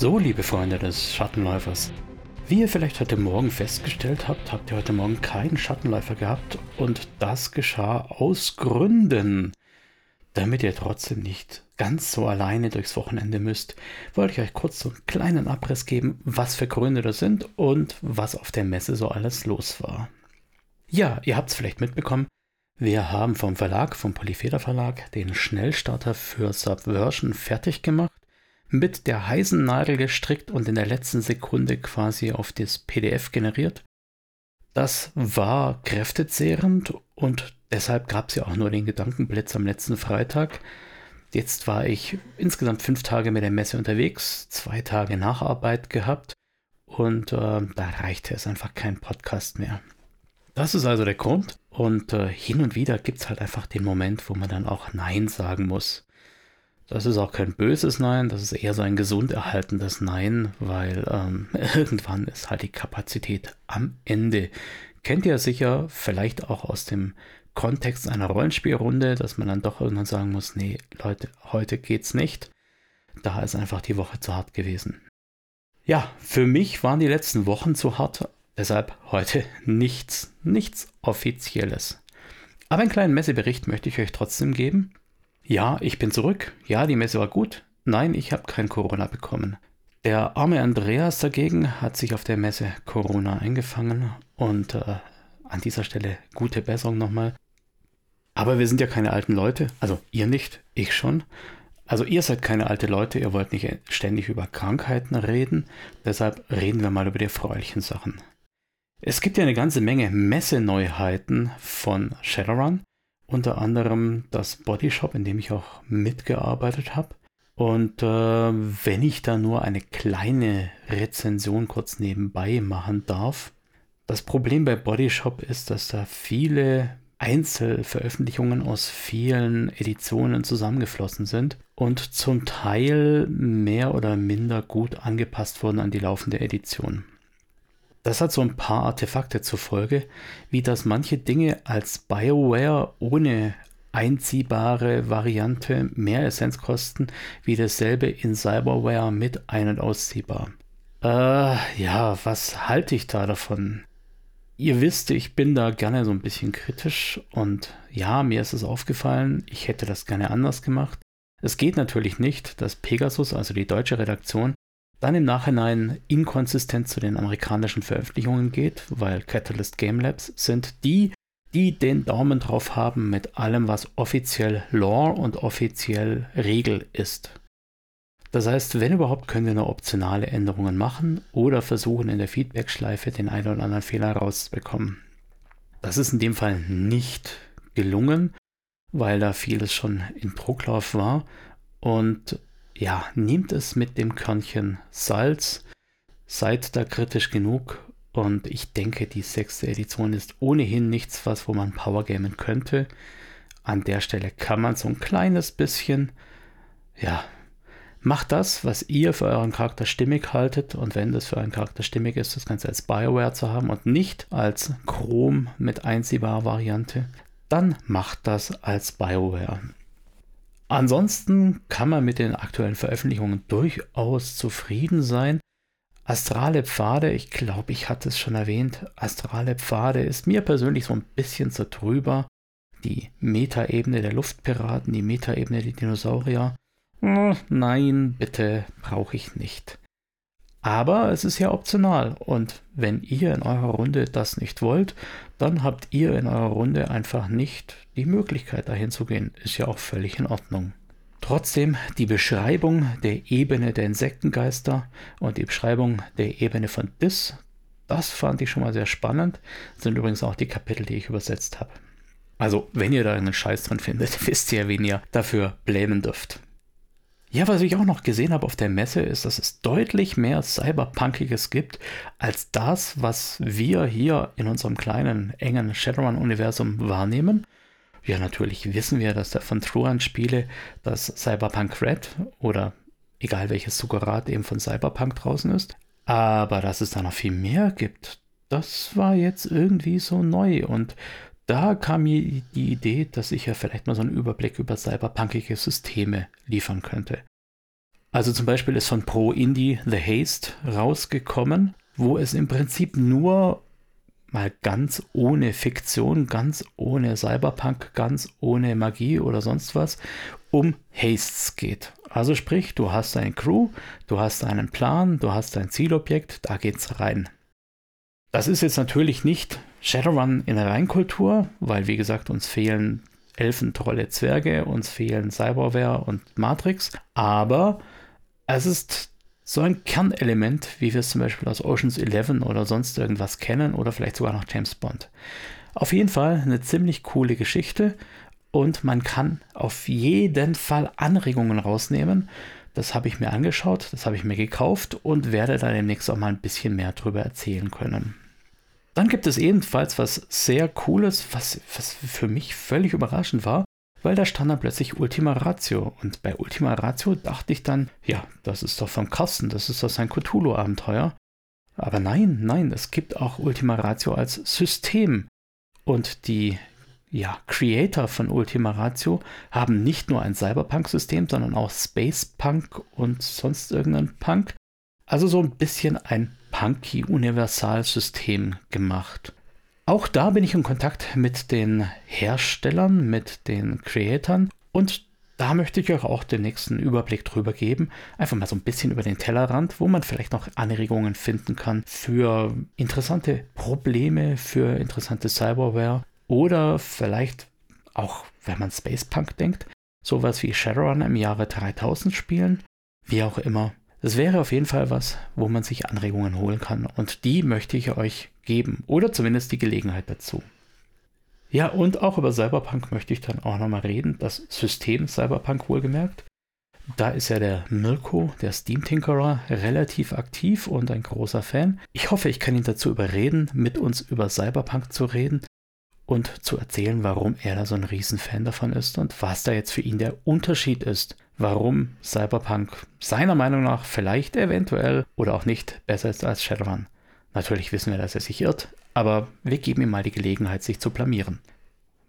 So, liebe Freunde des Schattenläufers. Wie ihr vielleicht heute Morgen festgestellt habt, habt ihr heute Morgen keinen Schattenläufer gehabt und das geschah aus Gründen. Damit ihr trotzdem nicht ganz so alleine durchs Wochenende müsst, wollte ich euch kurz so einen kleinen Abriss geben, was für Gründe das sind und was auf der Messe so alles los war. Ja, ihr habt es vielleicht mitbekommen, wir haben vom Verlag, vom Polyfeder Verlag, den Schnellstarter für Subversion fertig gemacht, mit der heißen Nadel gestrickt und in der letzten Sekunde quasi auf das PDF generiert. Das war kräftezehrend und deshalb gab es ja auch nur den Gedankenblitz am letzten Freitag. Jetzt war ich insgesamt fünf Tage mit der Messe unterwegs, zwei Tage Nacharbeit gehabt und äh, da reichte es einfach kein Podcast mehr. Das ist also der Grund. Und äh, hin und wieder gibt es halt einfach den Moment, wo man dann auch Nein sagen muss. Das ist auch kein böses Nein, das ist eher so ein gesund erhaltendes Nein, weil ähm, irgendwann ist halt die Kapazität am Ende. Kennt ihr sicher vielleicht auch aus dem Kontext einer Rollenspielrunde, dass man dann doch irgendwann sagen muss, nee, Leute, heute geht's nicht. Da ist einfach die Woche zu hart gewesen. Ja, für mich waren die letzten Wochen zu hart, Deshalb heute nichts, nichts Offizielles. Aber einen kleinen Messebericht möchte ich euch trotzdem geben. Ja, ich bin zurück. Ja, die Messe war gut. Nein, ich habe kein Corona bekommen. Der arme Andreas dagegen hat sich auf der Messe Corona eingefangen und äh, an dieser Stelle gute Besserung nochmal. Aber wir sind ja keine alten Leute, also ihr nicht, ich schon. Also ihr seid keine alte Leute, ihr wollt nicht ständig über Krankheiten reden, deshalb reden wir mal über die erfreulichen Sachen. Es gibt ja eine ganze Menge Messeneuheiten von Shadowrun, unter anderem das Bodyshop, in dem ich auch mitgearbeitet habe. Und äh, wenn ich da nur eine kleine Rezension kurz nebenbei machen darf, das Problem bei Bodyshop ist, dass da viele Einzelveröffentlichungen aus vielen Editionen zusammengeflossen sind und zum Teil mehr oder minder gut angepasst wurden an die laufende Edition. Das hat so ein paar Artefakte zur Folge, wie dass manche Dinge als BioWare ohne einziehbare Variante mehr Essenz kosten, wie dasselbe in Cyberware mit ein- und ausziehbar. Äh, ja, was halte ich da davon? Ihr wisst, ich bin da gerne so ein bisschen kritisch und ja, mir ist es aufgefallen, ich hätte das gerne anders gemacht. Es geht natürlich nicht, dass Pegasus, also die deutsche Redaktion, dann im Nachhinein inkonsistent zu den amerikanischen Veröffentlichungen geht, weil Catalyst Game Labs sind die, die den Daumen drauf haben mit allem, was offiziell Lore und offiziell Regel ist. Das heißt, wenn überhaupt, können wir nur optionale Änderungen machen oder versuchen in der Feedback-Schleife den einen oder anderen Fehler rauszubekommen. Das ist in dem Fall nicht gelungen, weil da vieles schon in Drucklauf war und ja, nehmt es mit dem Körnchen Salz, seid da kritisch genug und ich denke, die sechste Edition ist ohnehin nichts, was wo man Power gamen könnte. An der Stelle kann man so ein kleines bisschen, ja, macht das, was ihr für euren Charakter stimmig haltet und wenn das für euren Charakter stimmig ist, das Ganze als Bioware zu haben und nicht als Chrom mit einziehbarer Variante, dann macht das als Bioware. Ansonsten kann man mit den aktuellen Veröffentlichungen durchaus zufrieden sein. Astrale Pfade, ich glaube, ich hatte es schon erwähnt, Astrale Pfade ist mir persönlich so ein bisschen zu drüber. Die Metaebene der Luftpiraten, die Metaebene der Dinosaurier. Oh, nein, bitte, brauche ich nicht. Aber es ist ja optional und wenn ihr in eurer Runde das nicht wollt, dann habt ihr in eurer Runde einfach nicht die Möglichkeit dahin zu gehen. Ist ja auch völlig in Ordnung. Trotzdem die Beschreibung der Ebene der Insektengeister und die Beschreibung der Ebene von Dis, das fand ich schon mal sehr spannend. Das sind übrigens auch die Kapitel, die ich übersetzt habe. Also, wenn ihr da einen Scheiß drin findet, wisst ihr, wen ihr dafür blämen dürft. Ja, was ich auch noch gesehen habe auf der Messe, ist, dass es deutlich mehr Cyberpunkiges gibt als das, was wir hier in unserem kleinen, engen Shadowrun-Universum wahrnehmen. Ja, natürlich wissen wir, dass da von Truan-Spiele das Cyberpunk Red oder egal welches Sugarat eben von Cyberpunk draußen ist. Aber dass es da noch viel mehr gibt, das war jetzt irgendwie so neu und da kam mir die Idee, dass ich ja vielleicht mal so einen Überblick über cyberpunkige Systeme liefern könnte. Also zum Beispiel ist von Pro Indie The Haste rausgekommen, wo es im Prinzip nur mal ganz ohne Fiktion, ganz ohne Cyberpunk, ganz ohne Magie oder sonst was um Hastes geht. Also sprich, du hast eine Crew, du hast einen Plan, du hast ein Zielobjekt, da geht's rein. Das ist jetzt natürlich nicht Shadowrun in der Reinkultur, weil wie gesagt, uns fehlen Elfen, Trolle, Zwerge, uns fehlen Cyberware und Matrix, aber es ist so ein Kernelement, wie wir es zum Beispiel aus Oceans 11 oder sonst irgendwas kennen oder vielleicht sogar noch James Bond. Auf jeden Fall eine ziemlich coole Geschichte und man kann auf jeden Fall Anregungen rausnehmen. Das habe ich mir angeschaut, das habe ich mir gekauft und werde da demnächst auch mal ein bisschen mehr darüber erzählen können. Dann gibt es ebenfalls was sehr Cooles, was, was für mich völlig überraschend war weil da stand dann plötzlich Ultima Ratio. Und bei Ultima Ratio dachte ich dann, ja, das ist doch vom Kasten, das ist doch sein Cthulhu-Abenteuer. Aber nein, nein, es gibt auch Ultima Ratio als System. Und die ja, Creator von Ultima Ratio haben nicht nur ein Cyberpunk-System, sondern auch Space Punk und sonst irgendein Punk. Also so ein bisschen ein punky Universalsystem gemacht. Auch da bin ich in Kontakt mit den Herstellern, mit den Creatoren und da möchte ich euch auch den nächsten Überblick drüber geben. Einfach mal so ein bisschen über den Tellerrand, wo man vielleicht noch Anregungen finden kann für interessante Probleme, für interessante Cyberware oder vielleicht auch, wenn man Spacepunk denkt, sowas wie Shadowrun im Jahre 3000 spielen. Wie auch immer. Es wäre auf jeden Fall was, wo man sich Anregungen holen kann. Und die möchte ich euch geben. Oder zumindest die Gelegenheit dazu. Ja, und auch über Cyberpunk möchte ich dann auch nochmal reden. Das System Cyberpunk wohlgemerkt. Da ist ja der Mirko, der Steam Tinkerer, relativ aktiv und ein großer Fan. Ich hoffe, ich kann ihn dazu überreden, mit uns über Cyberpunk zu reden und zu erzählen, warum er da so ein Riesenfan davon ist und was da jetzt für ihn der Unterschied ist warum Cyberpunk seiner Meinung nach vielleicht eventuell oder auch nicht besser ist als Shadowrun. Natürlich wissen wir, dass er sich irrt, aber wir geben ihm mal die Gelegenheit, sich zu blamieren.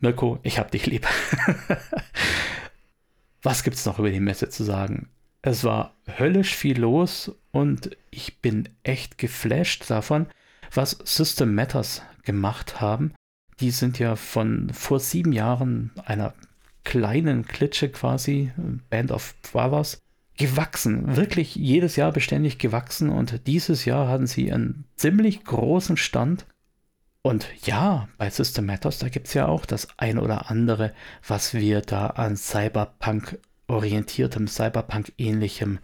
Mirko, ich hab dich lieb. Was gibt's noch über die Messe zu sagen? Es war höllisch viel los und ich bin echt geflasht davon, was System Matters gemacht haben. Die sind ja von vor sieben Jahren einer kleinen Klitsche quasi, Band of Brothers, gewachsen, wirklich jedes Jahr beständig gewachsen und dieses Jahr hatten sie einen ziemlich großen Stand. Und ja, bei System Matters, da gibt es ja auch das ein oder andere, was wir da an Cyberpunk orientiertem, Cyberpunk ähnlichem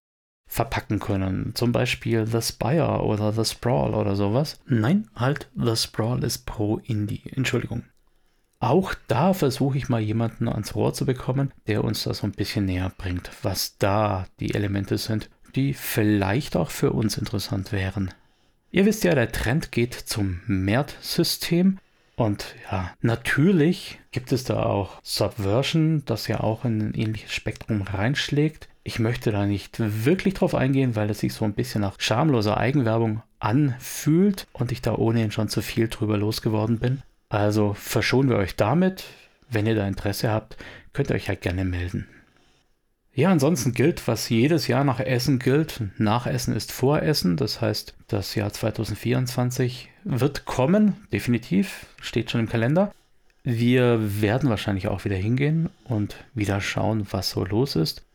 verpacken können. Zum Beispiel The Spire oder The Sprawl oder sowas. Nein, halt, The Sprawl ist pro Indie. Entschuldigung. Auch da versuche ich mal jemanden ans Rohr zu bekommen, der uns das so ein bisschen näher bringt, was da die Elemente sind, die vielleicht auch für uns interessant wären. Ihr wisst ja, der Trend geht zum MERT-System. Und ja, natürlich gibt es da auch Subversion, das ja auch in ein ähnliches Spektrum reinschlägt. Ich möchte da nicht wirklich drauf eingehen, weil es sich so ein bisschen nach schamloser Eigenwerbung anfühlt und ich da ohnehin schon zu viel drüber losgeworden bin. Also verschonen wir euch damit. Wenn ihr da Interesse habt, könnt ihr euch halt gerne melden. Ja, ansonsten gilt, was jedes Jahr nach Essen gilt. Nachessen ist Voressen. Das heißt, das Jahr 2024 wird kommen, definitiv, steht schon im Kalender. Wir werden wahrscheinlich auch wieder hingehen und wieder schauen, was so los ist.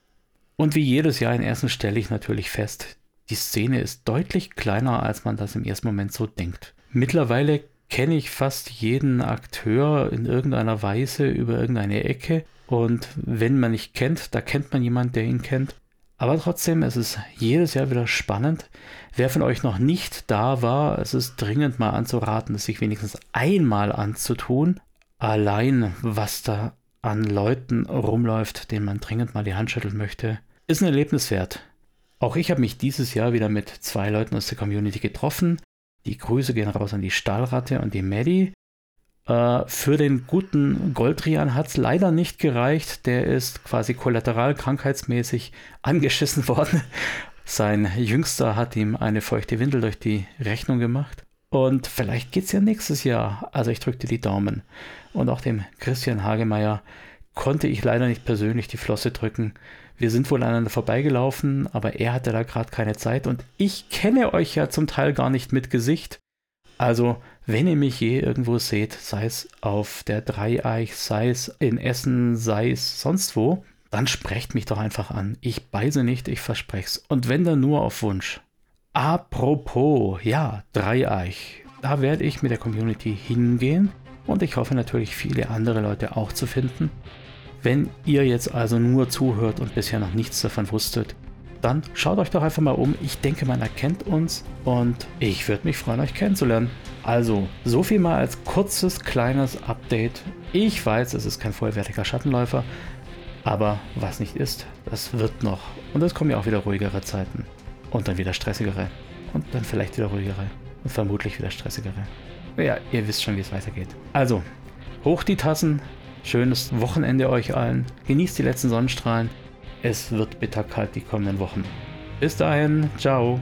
Und wie jedes Jahr in Essen stelle ich natürlich fest, die Szene ist deutlich kleiner, als man das im ersten Moment so denkt. Mittlerweile kenne ich fast jeden Akteur in irgendeiner Weise über irgendeine Ecke. Und wenn man nicht kennt, da kennt man jemanden, der ihn kennt. Aber trotzdem, es ist jedes Jahr wieder spannend. Wer von euch noch nicht da war, es ist dringend mal anzuraten, es sich wenigstens einmal anzutun. Allein, was da an Leuten rumläuft, denen man dringend mal die Hand schütteln möchte, ist ein Erlebnis wert. Auch ich habe mich dieses Jahr wieder mit zwei Leuten aus der Community getroffen. Die Grüße gehen raus an die Stahlratte und die Maddie. Äh, für den guten Goldrian hat es leider nicht gereicht. Der ist quasi kollateral krankheitsmäßig angeschissen worden. Sein Jüngster hat ihm eine feuchte Windel durch die Rechnung gemacht. Und vielleicht geht es ja nächstes Jahr. Also ich drückte die Daumen. Und auch dem Christian Hagemeyer konnte ich leider nicht persönlich die Flosse drücken. wir sind wohl aneinander vorbeigelaufen, aber er hatte da gerade keine Zeit und ich kenne euch ja zum Teil gar nicht mit Gesicht. Also, wenn ihr mich je irgendwo seht, sei es auf der Dreieich, sei es in Essen, sei es sonst wo, dann sprecht mich doch einfach an. Ich beiße nicht, ich versprech's. Und wenn dann nur auf Wunsch. Apropos, ja, Dreieich. Da werde ich mit der Community hingehen und ich hoffe natürlich viele andere Leute auch zu finden. Wenn ihr jetzt also nur zuhört und bisher noch nichts davon wusstet, dann schaut euch doch einfach mal um. Ich denke, man erkennt uns und ich würde mich freuen, euch kennenzulernen. Also, so viel mal als kurzes, kleines Update. Ich weiß, es ist kein vollwertiger Schattenläufer, aber was nicht ist, das wird noch. Und es kommen ja auch wieder ruhigere Zeiten. Und dann wieder stressigere. Und dann vielleicht wieder ruhigere. Und vermutlich wieder stressigere. Ja, ihr wisst schon, wie es weitergeht. Also, hoch die Tassen, Schönes Wochenende euch allen. Genießt die letzten Sonnenstrahlen. Es wird bitterkalt die kommenden Wochen. Bis dahin, ciao.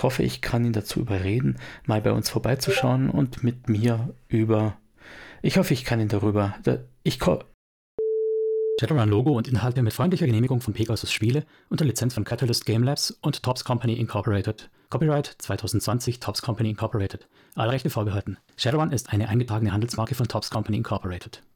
Ich hoffe, ich kann ihn dazu überreden, mal bei uns vorbeizuschauen und mit mir über. Ich hoffe, ich kann ihn darüber. Ich Shadowrun-Logo und Inhalte mit freundlicher Genehmigung von Pegasus Spiele unter Lizenz von Catalyst Game Labs und Tops Company Incorporated. Copyright 2020 Tops Company Incorporated. Alle Rechte vorbehalten. Shadowrun ist eine eingetragene Handelsmarke von Tops Company Incorporated.